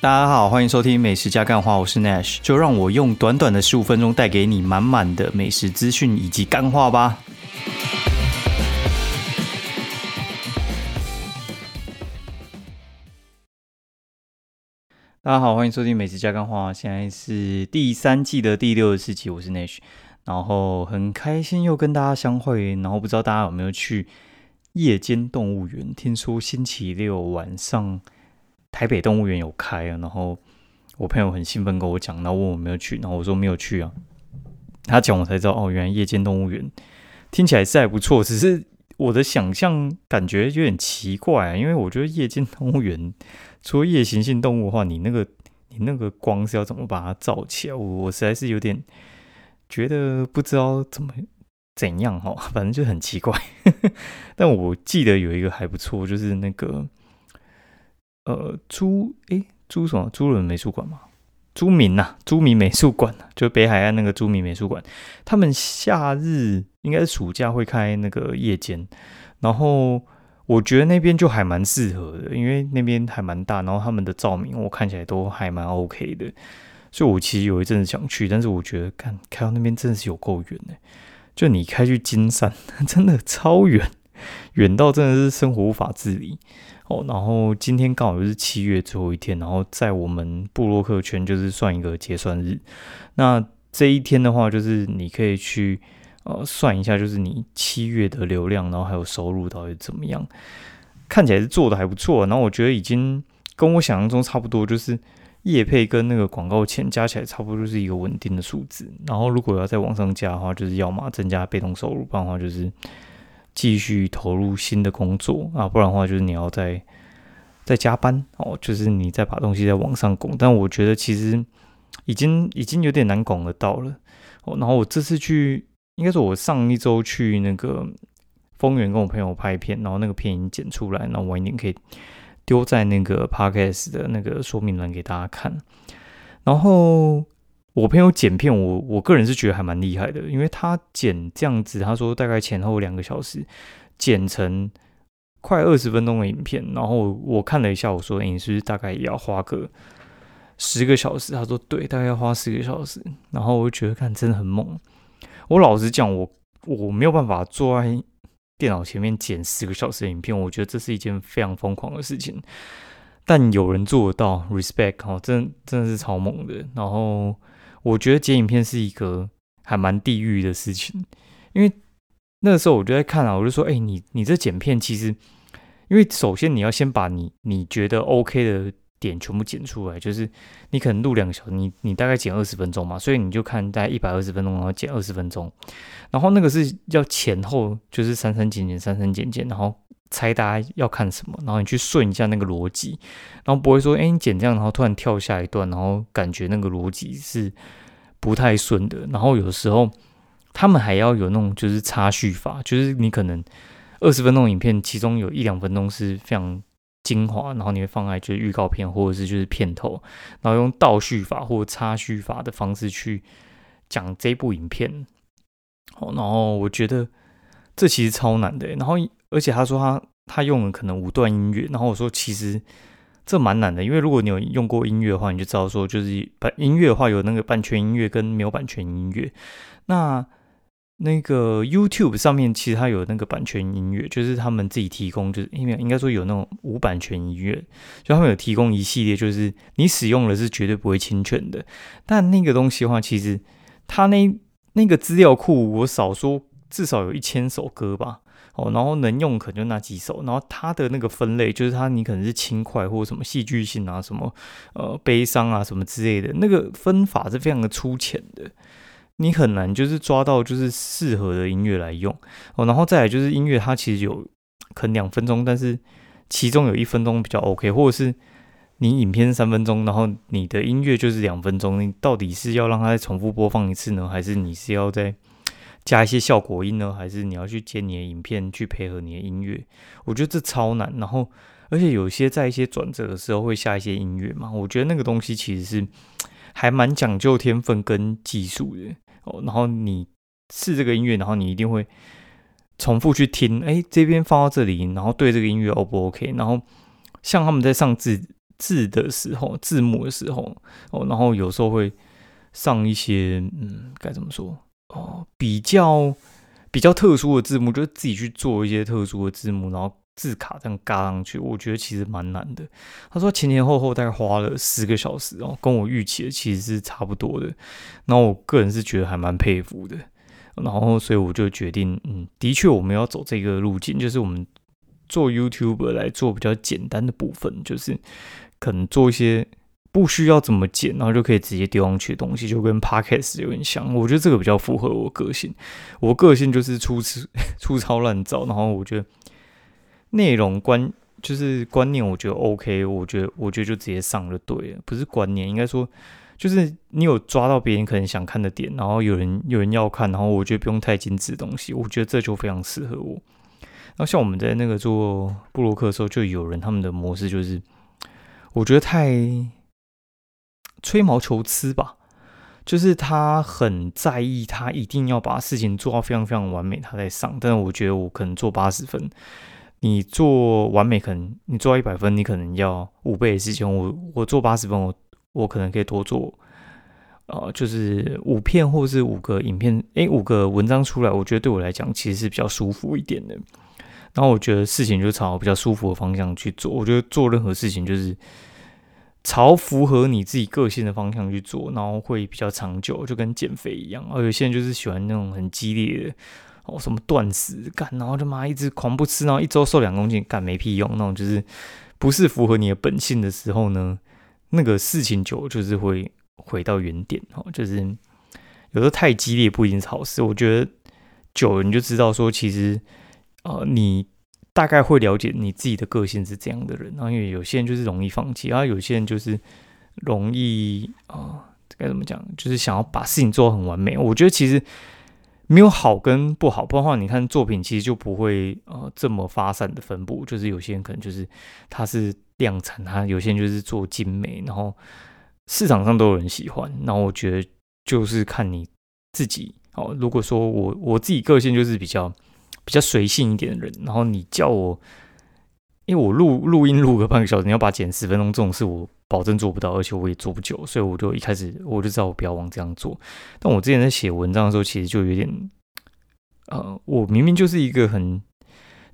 大家好，欢迎收听美食加干话，我是 Nash，就让我用短短的十五分钟带给你满满的美食资讯以及干话吧。大家好，欢迎收听美食加干话，现在是第三季的第六十四集，我是 Nash，然后很开心又跟大家相会，然后不知道大家有没有去夜间动物园？听说星期六晚上。台北动物园有开啊，然后我朋友很兴奋跟我讲，然后问我没有去，然后我说没有去啊。他讲我才知道哦，原来夜间动物园听起来是还不错，只是我的想象感觉有点奇怪啊，因为我觉得夜间动物园除了夜行性动物的话，你那个你那个光是要怎么把它照起来？我我实在是有点觉得不知道怎么怎样哈，反正就很奇怪。但我记得有一个还不错，就是那个。呃，朱诶，朱什么？朱伦美术馆吗？朱明呐，朱明美术馆就北海岸那个朱明美术馆。他们夏日应该是暑假会开那个夜间，然后我觉得那边就还蛮适合的，因为那边还蛮大，然后他们的照明我看起来都还蛮 OK 的，所以我其实有一阵子想去，但是我觉得看开到那边真的是有够远的，就你开去金山 真的超远，远到真的是生活无法自理。哦，然后今天刚好就是七月最后一天，然后在我们布洛克圈就是算一个结算日。那这一天的话，就是你可以去呃算一下，就是你七月的流量，然后还有收入到底怎么样？看起来是做的还不错。然后我觉得已经跟我想象中差不多，就是业配跟那个广告钱加起来差不多就是一个稳定的数字。然后如果要再往上加的话，就是要么增加被动收入，不然的话就是。继续投入新的工作啊，不然的话就是你要再再加班哦，就是你再把东西再往上拱。但我觉得其实已经已经有点难拱得到了哦。然后我这次去，应该说我上一周去那个丰原跟我朋友拍片，然后那个片已经剪出来，然后晚一点可以丢在那个 podcast 的那个说明栏给大家看，然后。我朋友剪片，我我个人是觉得还蛮厉害的，因为他剪这样子，他说大概前后两个小时，剪成快二十分钟的影片。然后我看了一下，我说你是不是大概也要花个十个小时？他说对，大概要花十个小时。然后我就觉得看真的很猛。我老实讲，我我没有办法坐在电脑前面剪十个小时的影片，我觉得这是一件非常疯狂的事情。但有人做得到，respect 哦，真真的是超猛的。然后。我觉得剪影片是一个还蛮地狱的事情，因为那个时候我就在看啊，我就说，哎，你你这剪片其实，因为首先你要先把你你觉得 OK 的点全部剪出来，就是你可能录两个小时，你你大概剪二十分钟嘛，所以你就看大概一百二十分钟，然后剪二十分钟，然后那个是要前后就是删删减减，删删减减，然后猜大家要看什么，然后你去顺一下那个逻辑，然后不会说，哎，你剪这样，然后突然跳下一段，然后感觉那个逻辑是不太顺的。然后有时候他们还要有那种就是插叙法，就是你可能二十分钟影片，其中有一两分钟是非常精华，然后你会放在就是预告片或者是就是片头，然后用倒叙法或插叙法的方式去讲这部影片。好，然后我觉得这其实超难的，然后。而且他说他他用了可能五段音乐，然后我说其实这蛮难的，因为如果你有用过音乐的话，你就知道说就是版音乐的话有那个版权音乐跟没有版权音乐。那那个 YouTube 上面其实它有那个版权音乐，就是他们自己提供，就是因为应该说有那种无版权音乐，就他们有提供一系列，就是你使用了是绝对不会侵权的。但那个东西的话，其实它那那个资料库，我少说至少有一千首歌吧。哦，然后能用可能就那几首，然后它的那个分类就是它，你可能是轻快或什么戏剧性啊，什么呃悲伤啊什么之类的，那个分法是非常的粗浅的，你很难就是抓到就是适合的音乐来用哦。然后再来就是音乐，它其实有可能两分钟，但是其中有一分钟比较 OK，或者是你影片三分钟，然后你的音乐就是两分钟，你到底是要让它再重复播放一次呢，还是你是要在？加一些效果音呢，还是你要去接你的影片去配合你的音乐？我觉得这超难。然后，而且有些在一些转折的时候会下一些音乐嘛，我觉得那个东西其实是还蛮讲究天分跟技术的哦。然后你试这个音乐，然后你一定会重复去听，哎，这边放到这里，然后对这个音乐 O 不 OK？然后像他们在上字字的时候，字幕的时候哦，然后有时候会上一些嗯，该怎么说哦，比较比较特殊的字幕，就是自己去做一些特殊的字幕，然后字卡这样嘎上去，我觉得其实蛮难的。他说前前后后大概花了十个小时哦，跟我预期的其实是差不多的。然后我个人是觉得还蛮佩服的。然后所以我就决定，嗯，的确我们要走这个路径，就是我们做 YouTube 来做比较简单的部分，就是可能做一些不需要怎么剪，然后就可以直接丢上去的东西，就跟 Podcast 有点像。我觉得这个比较符合我个性，我个性就是粗糙 粗糙乱造，然后我觉得。内容观就是观念，我觉得 OK，我觉得我觉得就直接上就对了，不是观念，应该说就是你有抓到别人可能想看的点，然后有人有人要看，然后我觉得不用太精致的东西，我觉得这就非常适合我。然后像我们在那个做布洛克的时候，就有人他们的模式就是，我觉得太吹毛求疵吧，就是他很在意，他一定要把事情做到非常非常完美，他在上，但是我觉得我可能做八十分。你做完美，可能你做到一百分，你可能要五倍的时间。我我做八十分，我我可能可以多做，呃，就是五片或是五个影片，诶，五个文章出来，我觉得对我来讲其实是比较舒服一点的。然后我觉得事情就朝比较舒服的方向去做。我觉得做任何事情就是朝符合你自己个性的方向去做，然后会比较长久，就跟减肥一样。而有些人就是喜欢那种很激烈的。哦，什么断食干，然后就妈一直狂不吃，然后一周瘦两公斤，干没屁用。那种就是不是符合你的本性的时候呢，那个事情久就是会回到原点。哦，就是有时候太激烈不一定是好事。我觉得久了你就知道说，其实呃，你大概会了解你自己的个性是这样的人。然后因为有些人就是容易放弃，然后有些人就是容易啊，该怎么讲，就是想要把事情做很完美。我觉得其实。没有好跟不好，不然的话，你看作品其实就不会呃这么发散的分布。就是有些人可能就是他是量产，他有些人就是做精美，然后市场上都有人喜欢。然后我觉得就是看你自己哦。如果说我我自己个性就是比较比较随性一点的人，然后你叫我，因为我录录音录个半个小时，你要把剪十分钟这种事我。保证做不到，而且我也做不久，所以我就一开始我就知道我不要往这样做。但我之前在写文章的时候，其实就有点，呃，我明明就是一个很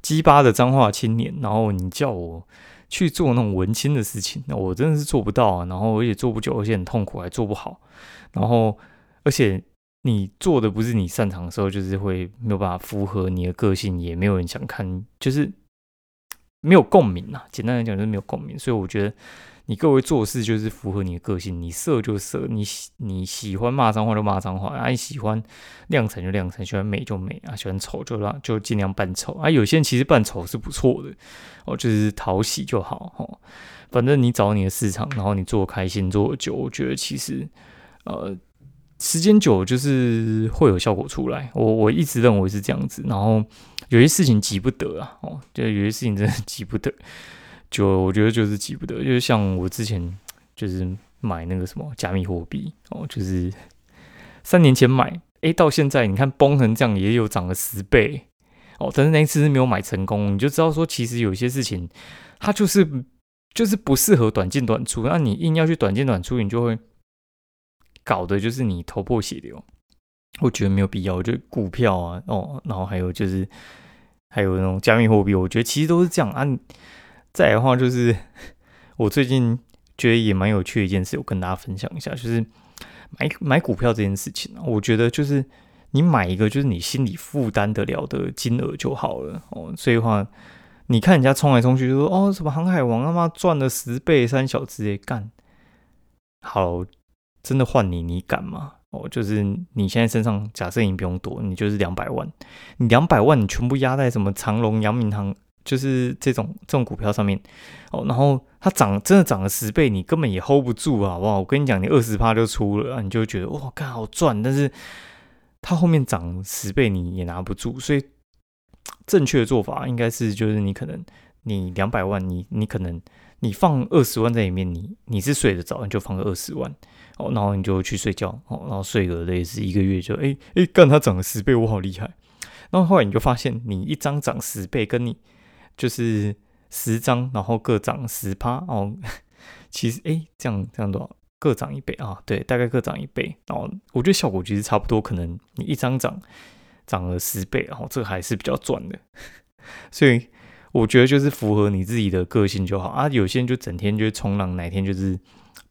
鸡巴的脏话青年，然后你叫我去做那种文青的事情，那我真的是做不到啊。然后而且做不久，而且很痛苦，还做不好。然后而且你做的不是你擅长的时候，就是会没有办法符合你的个性，也没有人想看，就是没有共鸣啊。简单来讲，就是没有共鸣。所以我觉得。你各位做事就是符合你的个性，你色就色，你喜你喜欢骂脏话就骂脏话，啊，你喜欢亮产就亮产，喜欢美就美啊，喜欢丑就让就尽量扮丑啊。有些人其实扮丑是不错的哦，就是讨喜就好哦。反正你找你的市场，然后你做开心做久，我觉得其实呃时间久就是会有效果出来。我我一直认为是这样子，然后有些事情急不得啊，哦，就有些事情真的急不得。就我觉得就是急不得，就是像我之前就是买那个什么加密货币哦，就是三年前买，诶，到现在你看崩成这样，也有涨了十倍哦。但是那一次是没有买成功，你就知道说，其实有些事情它就是就是不适合短进短出，那你硬要去短进短出，你就会搞的就是你头破血流。我觉得没有必要，我觉得股票啊，哦，然后还有就是还有那种加密货币，我觉得其实都是这样啊。再的话就是，我最近觉得也蛮有趣的一件事，我跟大家分享一下，就是买买股票这件事情啊。我觉得就是你买一个就是你心里负担得了的金额就好了哦。所以话，你看人家冲来冲去，就说哦什么航海王他妈赚了十倍三小直接干，好，真的换你你敢吗？哦，就是你现在身上假设你不用多，你就是两百万，你两百万你全部压在什么长隆、阳明堂。就是这种这种股票上面哦，然后它涨真的涨了十倍，你根本也 hold 不住啊好不好？我跟你讲，你二十趴就出了，你就觉得哇，看好赚，但是它后面涨十倍你也拿不住，所以正确的做法应该是，就是你可能你两百万，你你可能你放二十万在里面，你你是睡得着，你就放个二十万哦，然后你就去睡觉哦，然后睡个类似一个月就哎哎干它涨了十倍，我好厉害，然后后来你就发现你一张涨十倍，跟你就是十张，然后各涨十趴哦，其实哎，这样这样多少各涨一倍啊？对，大概各涨一倍。然后我觉得效果其实差不多，可能你一张涨涨了十倍，然后这个还是比较赚的。所以我觉得就是符合你自己的个性就好啊。有些人就整天就冲浪，哪天就是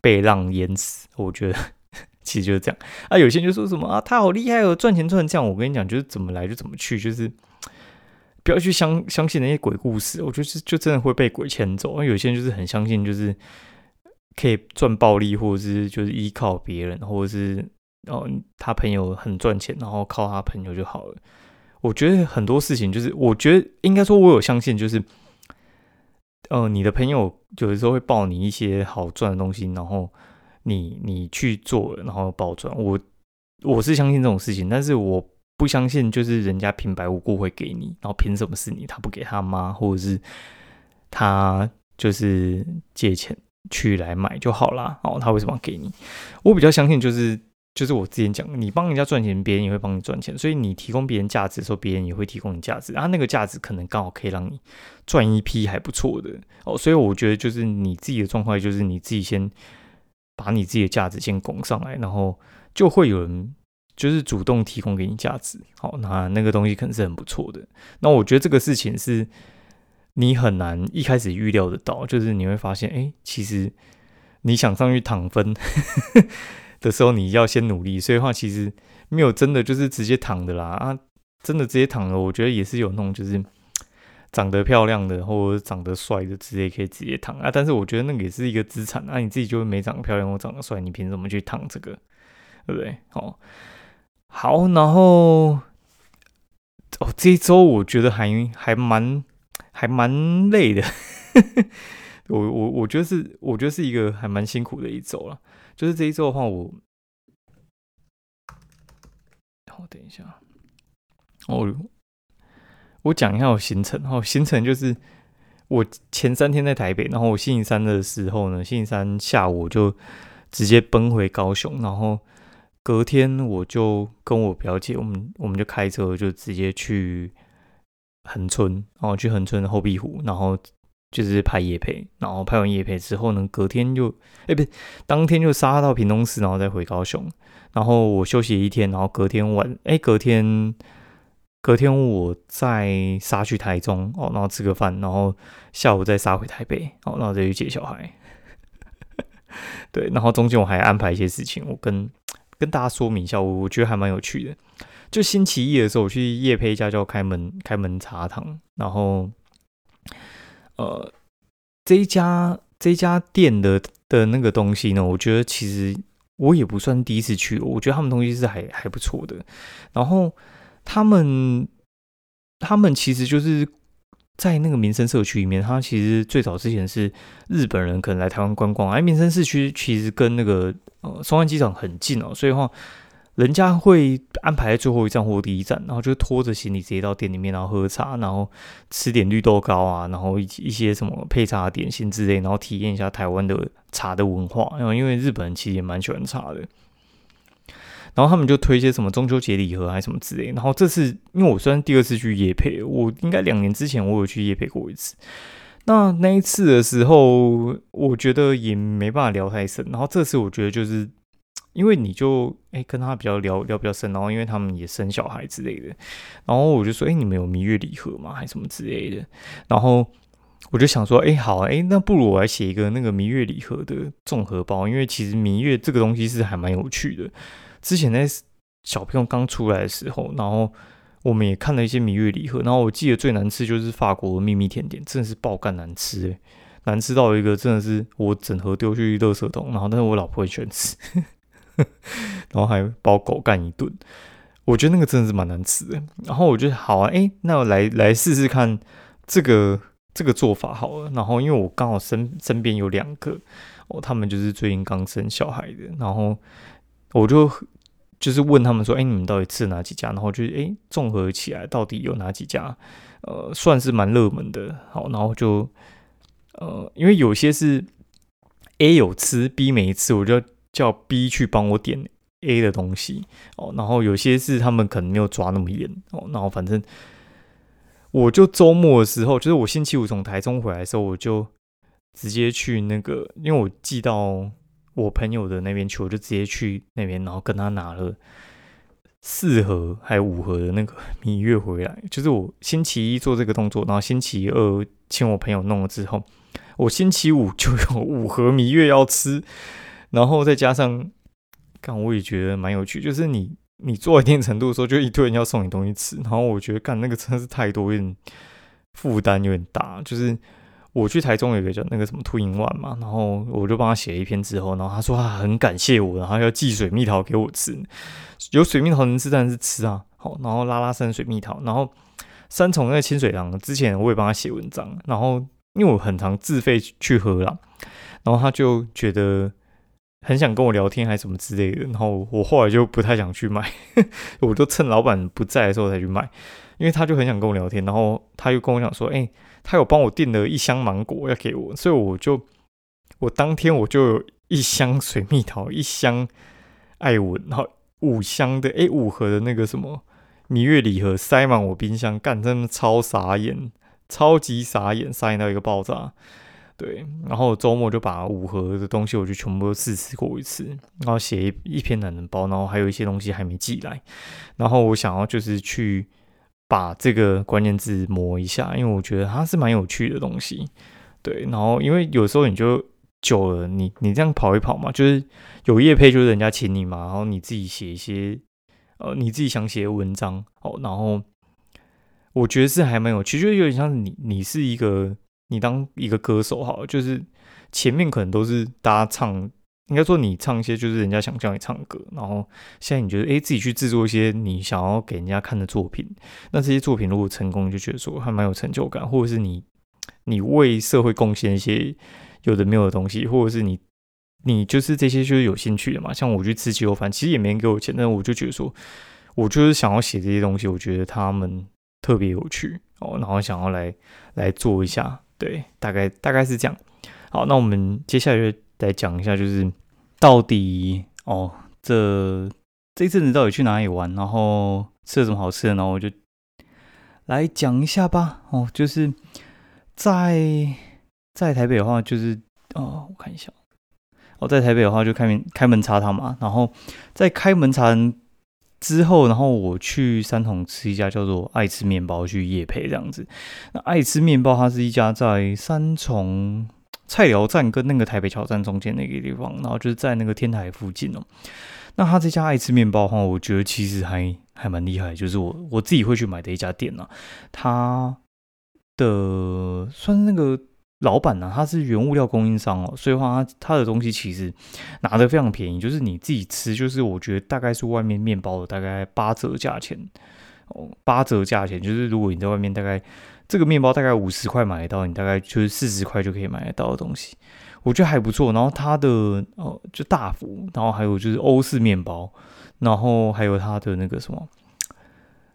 被浪淹死。我觉得 其实就是这样啊。有些人就说什么啊，他好厉害哦，赚钱赚成这样。我跟你讲，就是怎么来就怎么去，就是不要去相相信那些鬼故事。我觉得就真的会被鬼牵走。有些人就是很相信，就是可以赚暴利，或者是就是依靠别人，或者是哦他朋友很赚钱，然后靠他朋友就好了。我觉得很多事情就是，我觉得应该说，我有相信，就是，呃，你的朋友有的时候会报你一些好赚的东西，然后你你去做，然后暴赚。我我是相信这种事情，但是我不相信，就是人家平白无故会给你，然后凭什么是你？他不给他妈，或者是他就是借钱去来买就好啦。哦，他为什么要给你？我比较相信就是。就是我之前讲，你帮人家赚钱，别人也会帮你赚钱，所以你提供别人价值的时候，别人也会提供你价值，然后那个价值可能刚好可以让你赚一批还不错的哦。所以我觉得就是你自己的状况，就是你自己先把你自己的价值先拱上来，然后就会有人就是主动提供给你价值。好，那那个东西可能是很不错的。那我觉得这个事情是你很难一开始预料得到，就是你会发现，哎，其实你想上去躺分。的时候你要先努力，所以话其实没有真的就是直接躺的啦。啊，真的直接躺了，我觉得也是有那种就是长得漂亮的或者长得帅的直接可以直接躺。啊，但是我觉得那个也是一个资产。啊，你自己就没长得漂亮或长得帅，你凭什么去躺这个，对不对？哦，好，然后哦这一周我觉得还还蛮还蛮累的，我我我觉得是我觉得是一个还蛮辛苦的一周了。就是这一周的话，我，我等一下，我我讲一下我行程。哦，行程就是我前三天在台北，然后我星期三的时候呢，星期三下午就直接奔回高雄，然后隔天我就跟我表姐，我们我们就开车就直接去横村，然后去横村的后壁湖，然后。就是拍夜配，然后拍完夜配之后呢，隔天就，哎，不是，当天就杀到屏东市，然后再回高雄，然后我休息一天，然后隔天晚，哎，隔天，隔天我再杀去台中，哦，然后吃个饭，然后下午再杀回台北，哦，然后再去接小孩，对，然后中间我还安排一些事情，我跟跟大家说明一下，我我觉得还蛮有趣的，就星期一的时候我去夜配家叫开门开门茶堂，然后。呃，这一家这家店的的那个东西呢，我觉得其实我也不算第一次去，我觉得他们东西是还还不错的。然后他们他们其实就是在那个民生社区里面，他其实最早之前是日本人可能来台湾观光，而民生市区其实跟那个呃松山机场很近哦，所以话。人家会安排最后一站或第一站，然后就拖着行李直接到店里面，然后喝茶，然后吃点绿豆糕啊，然后一一些什么配茶点心之类，然后体验一下台湾的茶的文化。然后因为日本人其实也蛮喜欢茶的，然后他们就推一些什么中秋节礼盒还是什么之类。然后这次因为我虽然第二次去夜配，我应该两年之前我有去夜配过一次。那那一次的时候，我觉得也没办法聊太深。然后这次我觉得就是。因为你就哎跟他比较聊聊比较深，然后因为他们也生小孩之类的，然后我就说哎你们有蜜月礼盒吗？还什么之类的？然后我就想说哎好哎那不如我来写一个那个蜜月礼盒的综合包，因为其实蜜月这个东西是还蛮有趣的。之前在小朋友刚出来的时候，然后我们也看了一些蜜月礼盒，然后我记得最难吃就是法国秘密甜点，真的是爆干难吃哎，难吃到一个真的是我整盒丢去垃圾桶，然后但是我老婆会喜欢吃。然后还包狗干一顿，我觉得那个真的是蛮难吃的。然后我觉得好啊，哎，那我来来试试看这个这个做法好了。然后因为我刚好身身边有两个哦，他们就是最近刚生小孩的，然后我就就是问他们说，哎，你们到底吃哪几家？然后就哎综合起来到底有哪几家？呃，算是蛮热门的。好，然后就呃，因为有些是 A 有吃，B 没吃，我就。叫 B 去帮我点 A 的东西哦，然后有些是他们可能没有抓那么严哦，然后反正我就周末的时候，就是我星期五从台中回来的时候，我就直接去那个，因为我寄到我朋友的那边去，我就直接去那边，然后跟他拿了四盒还有五盒的那个 蜜月回来。就是我星期一做这个动作，然后星期二请我朋友弄了之后，我星期五就有五盒蜜月要吃，然后再加上，干我也觉得蛮有趣，就是你你做一定程度的时候，就一堆人要送你东西吃，然后我觉得干那个真的是太多，有点负担有点大，就是。我去台中有一个叫那个什么秃鹰丸嘛，然后我就帮他写了一篇之后，然后他说他很感谢我，然后要寄水蜜桃给我吃，有水蜜桃能吃当然是吃啊，好，然后拉拉山水蜜桃，然后三重那个清水塘之前我也帮他写文章，然后因为我很常自费去喝啦，然后他就觉得很想跟我聊天还是什么之类的，然后我后来就不太想去买，我就趁老板不在的时候才去买，因为他就很想跟我聊天，然后他又跟我讲说，哎。他有帮我订了一箱芒果要给我，所以我就我当天我就有一箱水蜜桃，一箱艾文，然后五箱的诶，五盒的那个什么蜜月礼盒塞满我冰箱，干真的超傻眼，超级傻眼，傻眼到一个爆炸。对，然后周末就把五盒的东西我就全部都试吃过一次，然后写一一篇懒人包，然后还有一些东西还没寄来，然后我想要就是去。把这个关键字磨一下，因为我觉得它是蛮有趣的东西，对。然后因为有时候你就久了，你你这样跑一跑嘛，就是有业配，就是人家请你嘛，然后你自己写一些呃你自己想写的文章哦。然后我觉得是还蛮有趣，就有点像你你是一个你当一个歌手好，就是前面可能都是大家唱。应该说，你唱一些就是人家想叫你唱歌，然后现在你觉得，哎，自己去制作一些你想要给人家看的作品，那这些作品如果成功，就觉得说还蛮有成就感，或者是你你为社会贡献一些有的没有的东西，或者是你你就是这些就是有兴趣的嘛。像我去吃鸡肉饭，其实也没人给我钱，但我就觉得说，我就是想要写这些东西，我觉得他们特别有趣哦，然后想要来来做一下，对，大概大概是这样。好，那我们接下来就。来讲一下，就是到底哦，这这一阵子到底去哪里玩，然后吃了什么好吃的，然后我就来讲一下吧。哦，就是在在台北的话，就是哦，我看一下，哦，在台北的话就开门开门茶汤嘛，然后在开门茶之后，然后我去三重吃一家叫做爱吃面包去夜配这样子。那爱吃面包，它是一家在三重。菜寮站跟那个台北桥站中间那个地方，然后就是在那个天台附近哦。那他这家爱吃面包的话，我觉得其实还还蛮厉害，就是我我自己会去买的一家店呐。他的算是那个老板呢，他是原物料供应商哦，所以话他他的东西其实拿的非常便宜，就是你自己吃，就是我觉得大概是外面面包的大概八折价钱哦，八折价钱，就是如果你在外面大概。这个面包大概五十块买得到，你大概就是四十块就可以买得到的东西，我觉得还不错。然后它的呃就大福，然后还有就是欧式面包，然后还有它的那个什么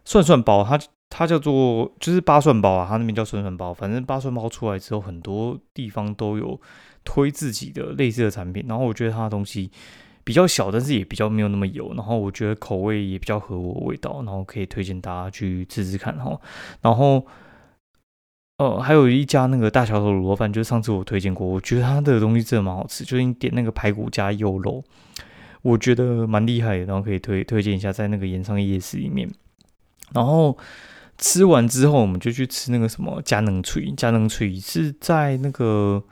涮涮包，它它叫做就是八蒜包啊，它那边叫涮涮包。反正八蒜包出来之后，很多地方都有推自己的类似的产品。然后我觉得它的东西比较小，但是也比较没有那么油。然后我觉得口味也比较合我味道，然后可以推荐大家去吃吃看哈。然后。哦，还有一家那个大桥头卤肉饭，就是上次我推荐过，我觉得他的东西真的蛮好吃，就是你点那个排骨加肉肉，我觉得蛮厉害的，然后可以推推荐一下，在那个盐商夜市里面。然后吃完之后，我们就去吃那个什么佳能脆，佳能脆是在那个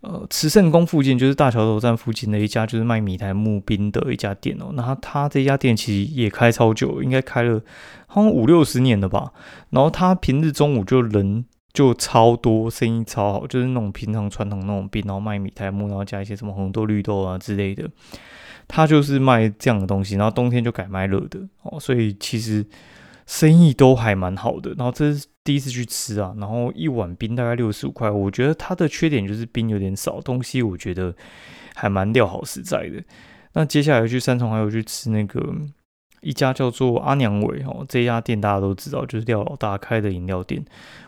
呃慈圣宫附近，就是大桥头站附近的一家，就是卖米台木冰的一家店哦。那他他这家店其实也开超久，应该开了好像五六十年了吧。然后他平日中午就人。就超多，生意超好，就是那种平常传统那种冰，然后卖米苔木，然后加一些什么红豆、绿豆啊之类的，他就是卖这样的东西。然后冬天就改卖热的哦，所以其实生意都还蛮好的。然后这是第一次去吃啊，然后一碗冰大概六十五块，我觉得它的缺点就是冰有点少，东西我觉得还蛮料好实在的。那接下来去三重还有去吃那个。一家叫做阿娘尾哦，这家店大家都知道，就是廖老大开的饮料店。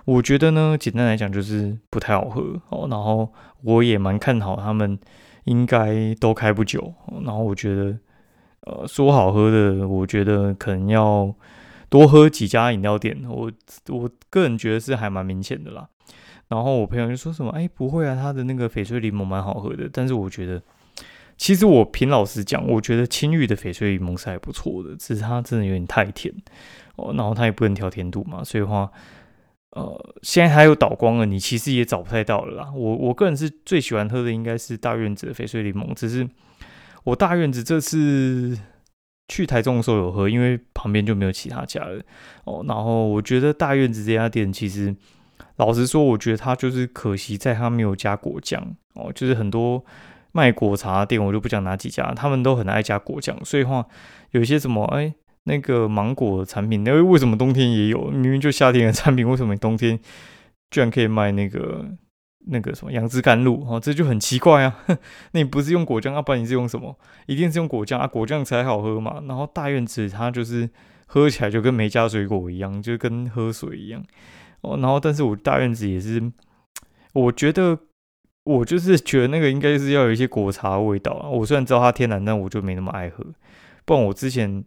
我觉得呢，简单来讲就是不太好喝哦。然后我也蛮看好他们，应该都开不久。然后我觉得，呃，说好喝的，我觉得可能要多喝几家饮料店。我我个人觉得是还蛮明显的啦。然后我朋友就说什么，哎，不会啊，他的那个翡翠柠檬蛮好喝的。但是我觉得，其实我凭老实讲，我觉得青玉的翡翠柠檬是还不错的，只是它真的有点太甜哦。然后它也不能调甜度嘛，所以话，呃，现在还有倒光了，你其实也找不太到了啦。我我个人是最喜欢喝的应该是大院子的翡翠柠檬，只是我大院子这次去台中的时候有喝，因为旁边就没有其他家了哦。然后我觉得大院子这家店其实。老实说，我觉得它就是可惜在它没有加果酱哦，就是很多卖果茶的店，我就不讲哪几家，他们都很爱加果酱，所以话有一些什么哎，那个芒果产品，那为什么冬天也有？明明就夏天的产品，为什么冬天居然可以卖那个那个什么杨枝甘露？哦，这就很奇怪啊！那你不是用果酱，要不然你是用什么？一定是用果酱啊，果酱才好喝嘛。然后大院子它就是喝起来就跟没加水果一样，就跟喝水一样。哦，然后，但是我大院子也是，我觉得我就是觉得那个应该是要有一些果茶味道啊。我虽然知道它天然，但我就没那么爱喝。不然我之前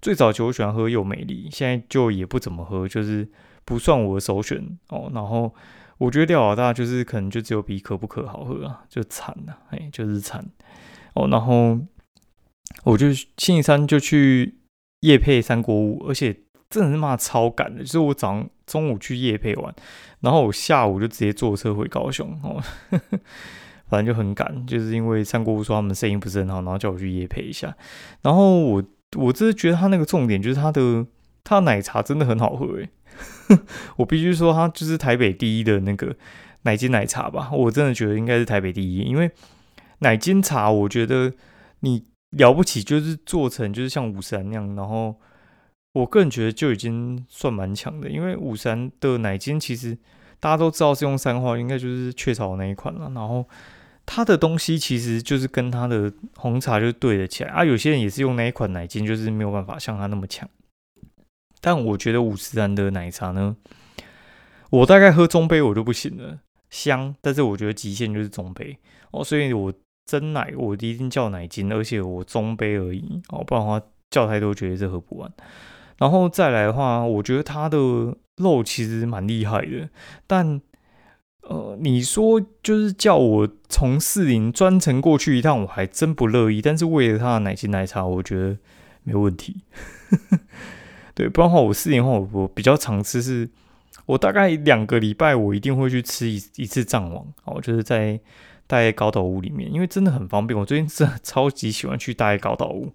最早就喜欢喝又美丽，现在就也不怎么喝，就是不算我的首选哦。然后我觉得廖老大就是可能就只有比可不可好喝啊，就惨了，哎，就是惨哦。然后我就星期三就去夜配三国五，而且。真的是骂超赶的，就是我早上中午去夜配完，然后我下午就直接坐车回高雄哦，反正就很赶，就是因为三国说他们生意不是很好，然后叫我去夜配一下。然后我我真的觉得他那个重点就是他的他的奶茶真的很好喝诶，我必须说它就是台北第一的那个奶精奶茶吧，我真的觉得应该是台北第一，因为奶精茶我觉得你了不起就是做成就是像五十兰那样，然后。我个人觉得就已经算蛮强的，因为五三的奶精其实大家都知道是用三花，应该就是雀巢那一款了。然后它的东西其实就是跟它的红茶就对得起来啊。有些人也是用那一款奶精，就是没有办法像它那么强。但我觉得五十三的奶茶呢，我大概喝中杯我就不行了，香，但是我觉得极限就是中杯哦。所以我真奶我一定叫奶精，而且我中杯而已哦，不然的话叫太多绝对是喝不完。然后再来的话，我觉得它的肉其实蛮厉害的，但呃，你说就是叫我从四零专程过去一趟，我还真不乐意。但是为了它的奶精奶茶，我觉得没问题。对，不然的话，我四年后我比较常吃，是我大概两个礼拜我一定会去吃一一次藏王哦，就是在大爱高岛屋里面，因为真的很方便。我最近真的 超级喜欢去大爱高岛屋。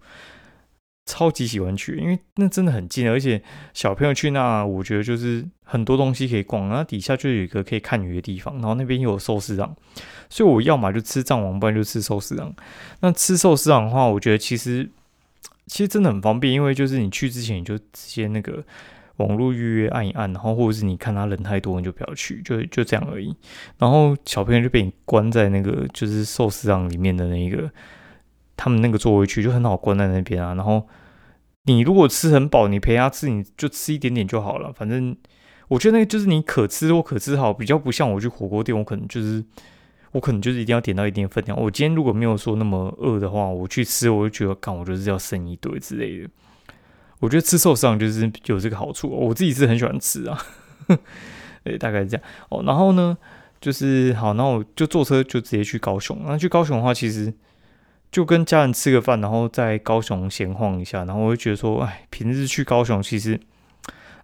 超级喜欢去，因为那真的很近，而且小朋友去那，我觉得就是很多东西可以逛。那底下就有一个可以看鱼的地方，然后那边又有寿司档，所以我要么就吃藏王，不然就吃寿司档。那吃寿司档的话，我觉得其实其实真的很方便，因为就是你去之前你就直接那个网络预约按一按，然后或者是你看他人太多，你就不要去，就就这样而已。然后小朋友就被你关在那个就是寿司档里面的那一个他们那个座位区，就很好关在那边啊，然后。你如果吃很饱，你陪他吃，你就吃一点点就好了。反正我觉得那个就是你可吃或可吃好，比较不像我去火锅店，我可能就是我可能就是一定要点到一定分量。我今天如果没有说那么饿的话，我去吃，我就觉得干，我就是要剩一堆之类的。我觉得吃寿司上就是有这个好处，我自己是很喜欢吃啊。对，大概是这样哦。然后呢，就是好，那我就坐车就直接去高雄。那去高雄的话，其实。就跟家人吃个饭，然后在高雄闲晃一下，然后我就觉得说，哎，平日去高雄，其实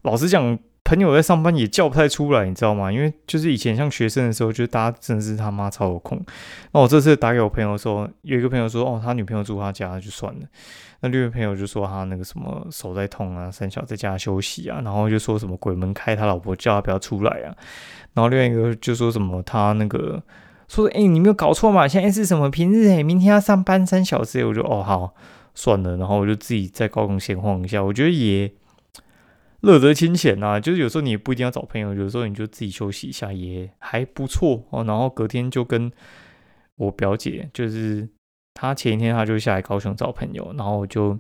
老实讲，朋友在上班也叫不太出来，你知道吗？因为就是以前像学生的时候，就大家真的是他妈超有空。那我这次打给我朋友说，有一个朋友说，哦，他女朋友住他家，就算了。那另一个朋友就说他那个什么手在痛啊，三小在家休息啊，然后就说什么鬼门开，他老婆叫他不要出来啊。然后另外一个就说什么他那个。说哎，你没有搞错嘛？现在是什么平日哎？明天要上班三小时，我就哦好算了，然后我就自己在高雄闲晃一下。我觉得也乐得清闲呐，就是有时候你也不一定要找朋友，有时候你就自己休息一下也还不错哦。然后隔天就跟我表姐，就是她前一天她就下来高雄找朋友，然后就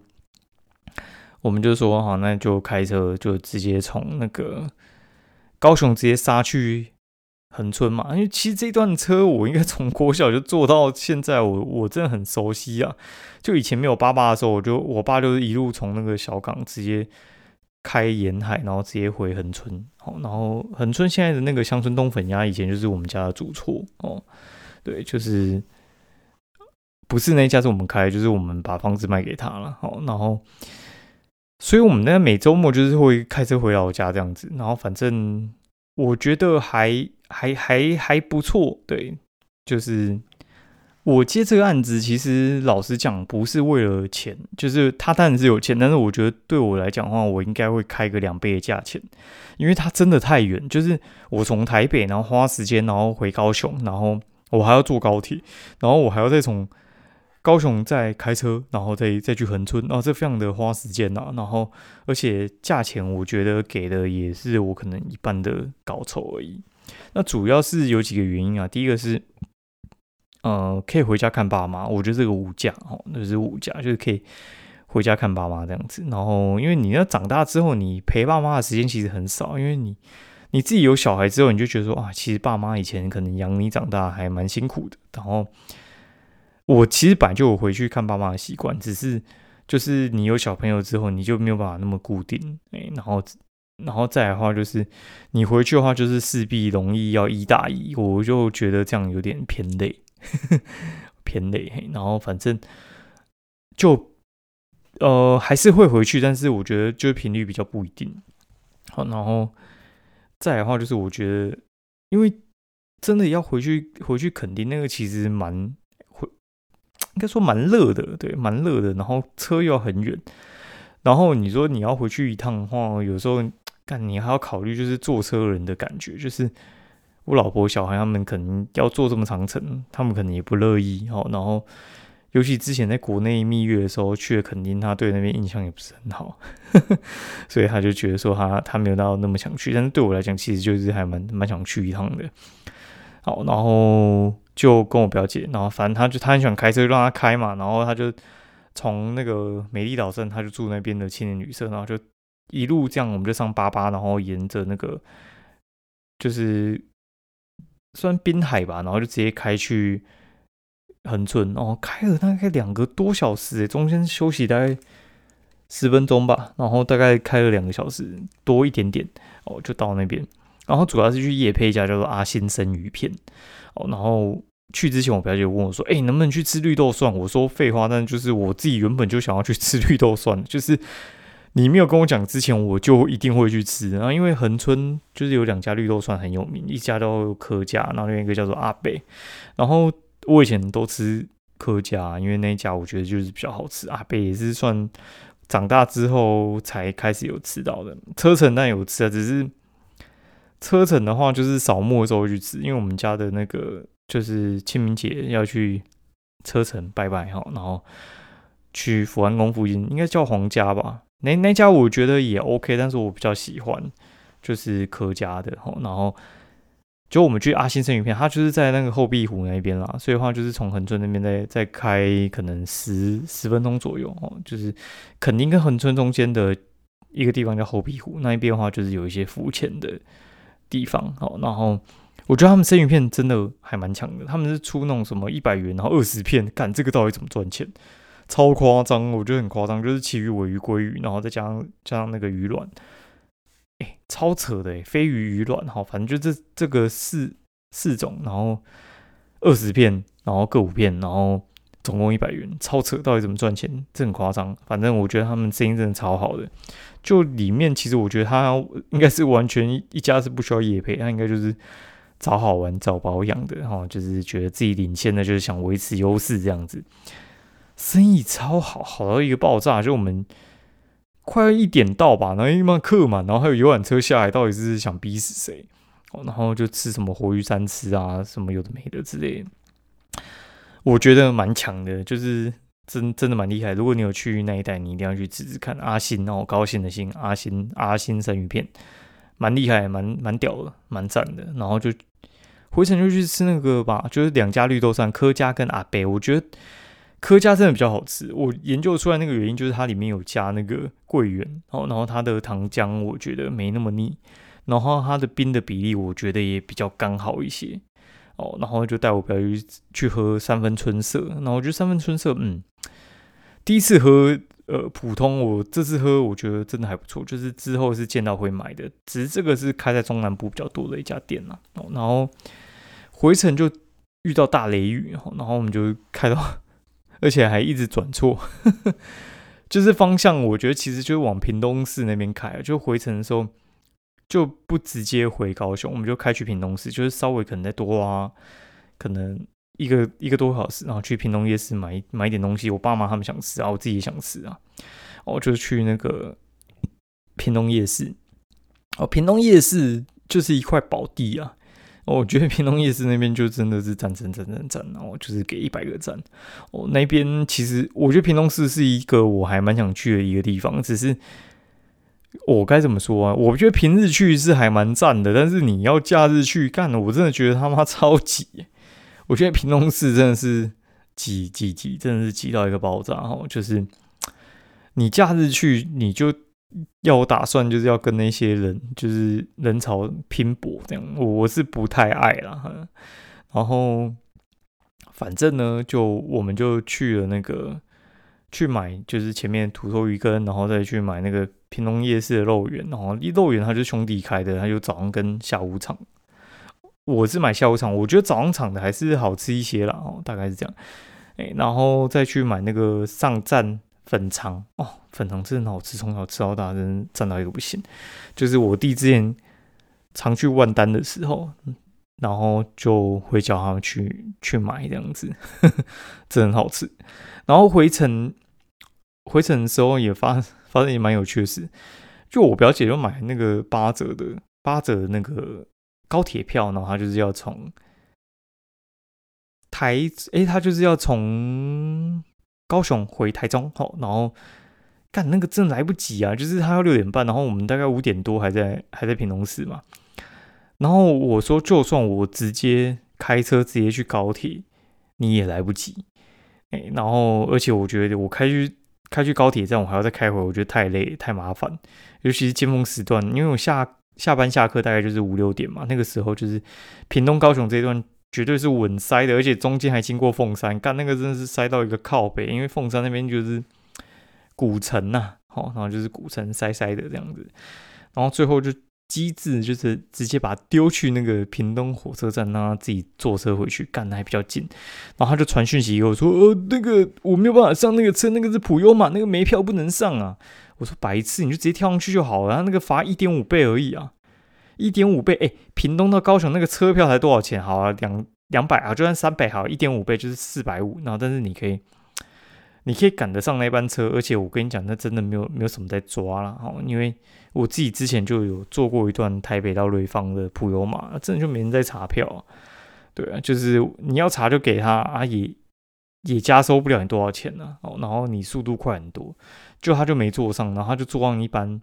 我们就说好，那就开车就直接从那个高雄直接杀去。恒村嘛，因为其实这段车我应该从国小就坐到现在，我我真的很熟悉啊。就以前没有爸爸的时候，我就我爸就是一路从那个小港直接开沿海，然后直接回恒春。哦，然后恒春现在的那个乡村冬粉鸭，以前就是我们家的主厨哦。对，就是不是那家是我们开，就是我们把房子卖给他了。好，然后，所以我们那每周末就是会开车回老家这样子。然后，反正我觉得还还还还不错。对，就是。我接这个案子，其实老实讲，不是为了钱，就是他当然是有钱，但是我觉得对我来讲的话，我应该会开个两倍的价钱，因为他真的太远，就是我从台北，然后花时间，然后回高雄，然后我还要坐高铁，然后我还要再从高雄再开车，然后再再去横村，哦，这非常的花时间呐，然后而且价钱我觉得给的也是我可能一半的高酬而已。那主要是有几个原因啊，第一个是。呃，可以回家看爸妈，我觉得这个无价哦，那是无价，就是可以回家看爸妈这样子。然后，因为你要长大之后，你陪爸妈的时间其实很少，因为你你自己有小孩之后，你就觉得说啊，其实爸妈以前可能养你长大还蛮辛苦的。然后，我其实本来就有回去看爸妈的习惯，只是就是你有小朋友之后，你就没有办法那么固定。哎，然后，然后再来的话，就是你回去的话，就是势必容易要一大一，我就觉得这样有点偏累。偏累，然后反正就呃还是会回去，但是我觉得就是频率比较不一定。好，然后再的话，就是我觉得，因为真的要回去回去，肯定那个其实蛮会，应该说蛮热的，对，蛮热的。然后车又要很远，然后你说你要回去一趟的话，有时候干你还要考虑就是坐车人的感觉，就是。我老婆小孩他们可能要坐这么长程，他们可能也不乐意哦。然后，尤其之前在国内蜜月的时候去了垦丁，他对那边印象也不是很好，所以他就觉得说他他没有到那么想去。但是对我来讲，其实就是还蛮蛮想去一趟的。好，然后就跟我表姐，然后反正他就他很喜欢开车，就让他开嘛。然后他就从那个美丽岛镇，他就住那边的青年旅社，然后就一路这样，我们就上八八，然后沿着那个就是。算滨海吧，然后就直接开去横村，然后开了大概两个多小时，中间休息大概十分钟吧，然后大概开了两个小时多一点点，哦，就到那边，然后主要是去夜配一家叫做阿新生鱼片，哦，然后去之前我表姐问我说，哎，能不能去吃绿豆蒜？我说废话，但就是我自己原本就想要去吃绿豆蒜，就是。你没有跟我讲之前，我就一定会去吃。然后因为恒春就是有两家绿豆蒜很有名，一家叫客家，然后另一个叫做阿贝。然后我以前都吃客家，因为那一家我觉得就是比较好吃。阿贝也是算长大之后才开始有吃到的。车程但有吃啊，只是车程的话就是扫墓的时候去吃，因为我们家的那个就是清明节要去车城拜拜哈，然后去福安宫附近，应该叫皇家吧。那那家我觉得也 OK，但是我比较喜欢就是柯家的吼，然后就我们去阿新生鱼片，它就是在那个后壁湖那边啦，所以的话就是从恒春那边再再开可能十十分钟左右哦，就是肯定跟恒春中间的一个地方叫后壁湖那一边的话，就是有一些浮潜的地方哦，然后我觉得他们生鱼片真的还蛮强的，他们是出那种什么一百元然后二十片，干这个到底怎么赚钱？超夸张，我觉得很夸张，就是旗鱼、尾鱼、鲑鱼，然后再加上加上那个鱼卵，哎，超扯的哎，飞鱼鱼卵，哈，反正就这这个四四种，然后二十片，然后各五片，然后总共一百元，超扯，到底怎么赚钱？这很夸张。反正我觉得他们生意真的超好的，就里面其实我觉得他应该是完全一家是不需要夜配，他应该就是找好玩、找保养的，哈，就是觉得自己领先的，就是想维持优势这样子。生意超好，好到一个爆炸，就我们快要一点到吧，然后一帮客满，然后还有游览车下来，到底是想逼死谁？然后就吃什么活鱼三吃啊，什么有的没的之类的，我觉得蛮强的，就是真真的蛮厉害。如果你有去那一带，你一定要去吃吃看阿新哦，高兴的兴阿新阿新生鱼片，蛮厉害，蛮蛮屌的，蛮赞的。然后就回程就去吃那个吧，就是两家绿豆山，柯家跟阿贝，我觉得。柯家真的比较好吃，我研究出来那个原因就是它里面有加那个桂圆，哦，然后它的糖浆我觉得没那么腻，然后它的冰的比例我觉得也比较刚好一些，哦，然后就带我表弟去喝三分春色，然后我觉得三分春色，嗯，第一次喝呃普通，我这次喝我觉得真的还不错，就是之后是见到会买的，只是这个是开在中南部比较多的一家店啦。哦，然后回程就遇到大雷雨，然后我们就开到，而且还一直转错，就是方向，我觉得其实就是往屏东市那边开，就回程的时候就不直接回高雄，我们就开去屏东市，就是稍微可能再多啊，可能。一个一个多小时，然后去屏东夜市买买点东西，我爸妈他们想吃啊，我自己也想吃啊，我就去那个屏东夜市。哦，屏东夜市就是一块宝地啊！我觉得平东夜市那边就真的是赞赞赞赞赞，然后就是给一百个赞。哦，那边其实我觉得平东市是一个我还蛮想去的一个地方，只是我该怎么说啊？我觉得平日去是还蛮赞的，但是你要假日去干，我真的觉得他妈 超挤。我觉得平东市真的是挤挤挤，真的是挤到一个爆炸哈！就是你假日去，你就要打算就是要跟那些人就是人潮拼搏这样，我是不太爱啦。然后反正呢，就我们就去了那个去买，就是前面土豆鱼羹，然后再去买那个屏东夜市的肉圆，然后肉圆它就兄弟开的，它就早上跟下午场。我是买下午场，我觉得早上场的还是好吃一些啦，哦，大概是这样，哎，然后再去买那个上站粉肠哦，粉肠真的好吃，从小吃到大，真的赞到一个不行。就是我弟之前常去万丹的时候，然后就会叫他们去去买这样子，真的很好吃。然后回程回程的时候也发发生也蛮有趣的事，就我表姐就买那个八折的八折那个。高铁票，然后她就是要从台，哎，她就是要从高雄回台中，好，然后干那个真的来不及啊，就是他要六点半，然后我们大概五点多还在还在平东市嘛，然后我说就算我直接开车直接去高铁，你也来不及，哎，然后而且我觉得我开去开去高铁站，我还要再开回，我觉得太累太麻烦，尤其是尖峰时段，因为我下。下班下课大概就是五六点嘛，那个时候就是屏东高雄这一段绝对是稳塞的，而且中间还经过凤山，干那个真的是塞到一个靠北，因为凤山那边就是古城呐，好，然后就是古城塞塞的这样子，然后最后就机智就是直接把他丢去那个屏东火车站，让他自己坐车回去，干的还比较近，然后他就传讯息给我说，呃，那个我没有办法上那个车，那个是普悠嘛，那个没票不能上啊。我说白痴，你就直接跳上去就好了，那个罚一点五倍而已啊，一点五倍，哎，屏东到高雄那个车票才多少钱？好啊，两两百啊，就算三百好，一点五倍就是四百五。然后，但是你可以，你可以赶得上那班车，而且我跟你讲，那真的没有没有什么在抓了哦，因为我自己之前就有坐过一段台北到瑞芳的普悠玛，真的就没人在查票，对啊，就是你要查就给他啊，也也加收不了你多少钱呢，哦，然后你速度快很多。就他就没坐上，然后他就坐上一班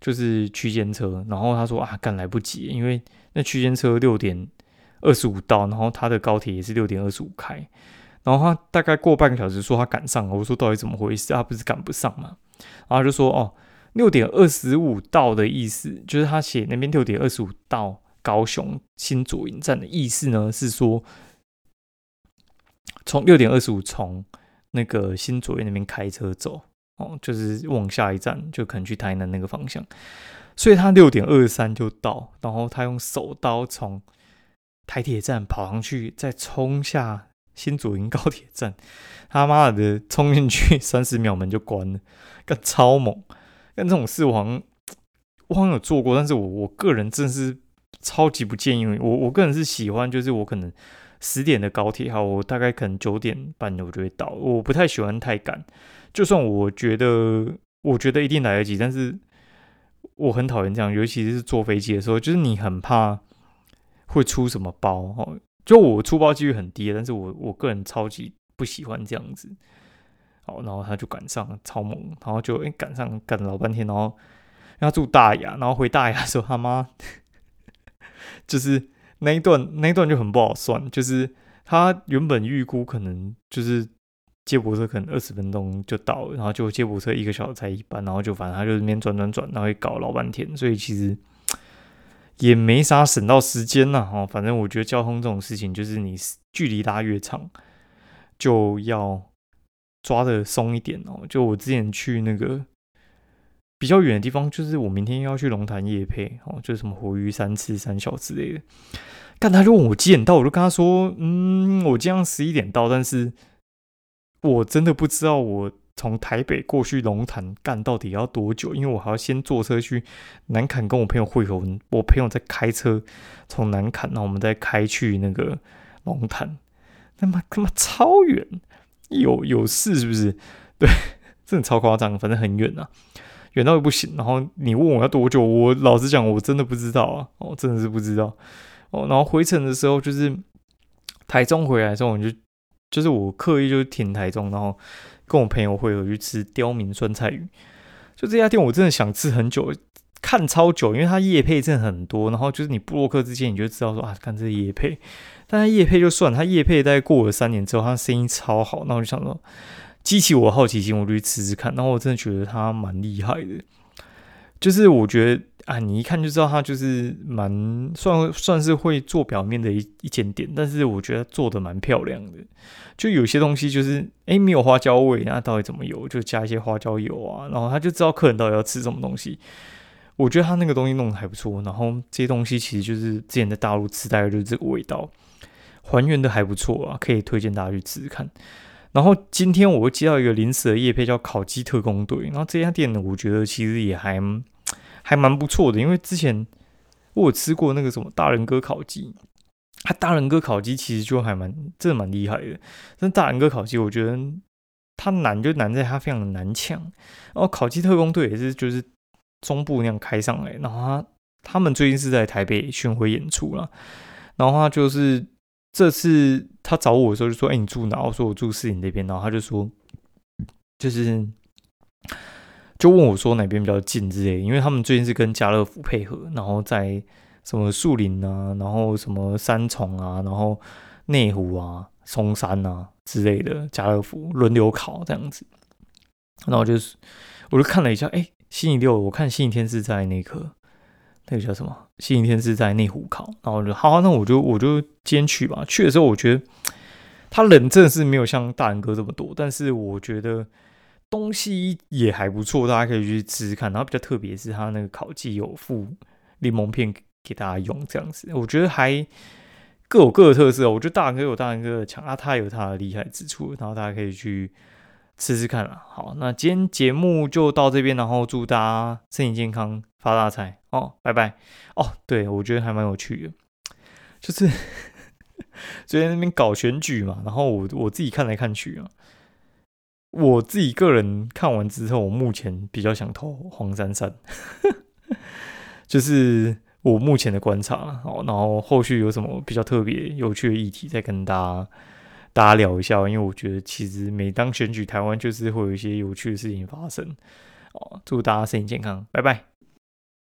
就是区间车，然后他说啊，赶来不及，因为那区间车六点二十五到，然后他的高铁也是六点二十五开，然后他大概过半个小时说他赶上了，我说到底怎么回事？他不是赶不上吗？然后就说哦，六点二十五到的意思，就是他写那边六点二十五到高雄新左营站的意思呢，是说从六点二十五从那个新左营那边开车走。哦，就是往下一站，就可能去台南那个方向，所以他六点二三就到，然后他用手刀从台铁站跑上去，再冲下新左营高铁站，他妈的冲进去 三十秒门就关了，干超猛！但这种事我好像 我好像有做过，但是我我个人真是超级不建议，我我个人是喜欢，就是我可能十点的高铁，哈，我大概可能九点半我就会到，我不太喜欢太赶。就算我觉得，我觉得一定来得及，但是我很讨厌这样，尤其是坐飞机的时候，就是你很怕会出什么包哦。就我出包几率很低，但是我我个人超级不喜欢这样子。好，然后他就赶上，超猛，然后就诶赶上赶了老半天，然后要住大雅，然后回大雅的时候，他妈就是那一段那一段就很不好算，就是他原本预估可能就是。接驳车可能二十分钟就到，然后就接驳车一个小时才一班，然后就反正他就那边转转转，然后搞老半天，所以其实也没啥省到时间呐。哦，反正我觉得交通这种事情，就是你距离拉越长，就要抓的松一点哦。就我之前去那个比较远的地方，就是我明天要去龙潭夜配哦，就是什么活鱼三吃三小之类的。但他就问我几点到，我就跟他说，嗯，我这样十一点到，但是我真的不知道我。从台北过去龙潭干到底要多久？因为我还要先坐车去南坎跟我朋友会合，我朋友在开车从南坎，然后我们再开去那个龙潭，他妈他妈超远，有有事是不是？对，真的超夸张，反正很远啊，远到又不行。然后你问我要多久，我老实讲，我真的不知道啊，哦，真的是不知道哦。然后回程的时候就是台中回来之后，我就就是我刻意就停台中，然后。跟我朋友会有去吃刁民酸菜鱼，就这家店我真的想吃很久，看超久，因为它叶配真的很多，然后就是你布洛克之间你就知道说啊，看这叶配，但它叶配就算，它叶配大概过了三年之后，它声音超好，那我就想说激起我好奇心，我就去吃吃看，然后我真的觉得它蛮厉害的，就是我觉得。啊，你一看就知道他就是蛮算算是会做表面的一一间店，但是我觉得做的蛮漂亮的。就有些东西就是哎没有花椒味，那到底怎么有？就加一些花椒油啊，然后他就知道客人到底要吃什么东西。我觉得他那个东西弄得还不错，然后这些东西其实就是之前在大陆吃大概就是这个味道，还原的还不错啊，可以推荐大家去吃吃看。然后今天我会接到一个临时的叶配叫烤鸡特工队，然后这家店呢，我觉得其实也还。还蛮不错的，因为之前我有吃过那个什么大人哥烤鸡，他大人哥烤鸡其实就还蛮真的蛮厉害的。但大人哥烤鸡，我觉得它难就难在它非常的难抢。然后烤鸡特工队也是就是中部那样开上来，然后他他们最近是在台北巡回演出了，然后他就是这次他找我的时候就说：“哎，你住哪？”我说：“我住四营那边。”然后他就说：“就是。”就问我说哪边比较近之类，因为他们最近是跟家乐福配合，然后在什么树林啊，然后什么三重啊，然后内湖啊、松山啊之类的家乐福轮流考这样子。然后就是，我就看了一下，哎，星期六我看星期天是在那个那个叫什么？星期天是在内湖考，然后就好，那我就我就今天去吧。去的时候我觉得他人真的是没有像大人哥这么多，但是我觉得。东西也还不错，大家可以去吃吃看。然后比较特别是它那个烤鸡有附柠檬片给大家用，这样子我觉得还各有各的特色。我觉得大哥有大哥的强，啊，他有他的厉害之处。然后大家可以去吃吃看了。好，那今天节目就到这边，然后祝大家身体健康，发大财哦，拜拜哦。对，我觉得还蛮有趣的，就是昨天那边搞选举嘛，然后我我自己看来看去啊。我自己个人看完之后，我目前比较想投黄珊珊，就是我目前的观察。好，然后后续有什么比较特别有趣的议题，再跟大家大家聊一下。因为我觉得其实每当选举，台湾就是会有一些有趣的事情发生。哦，祝大家身体健康，拜拜。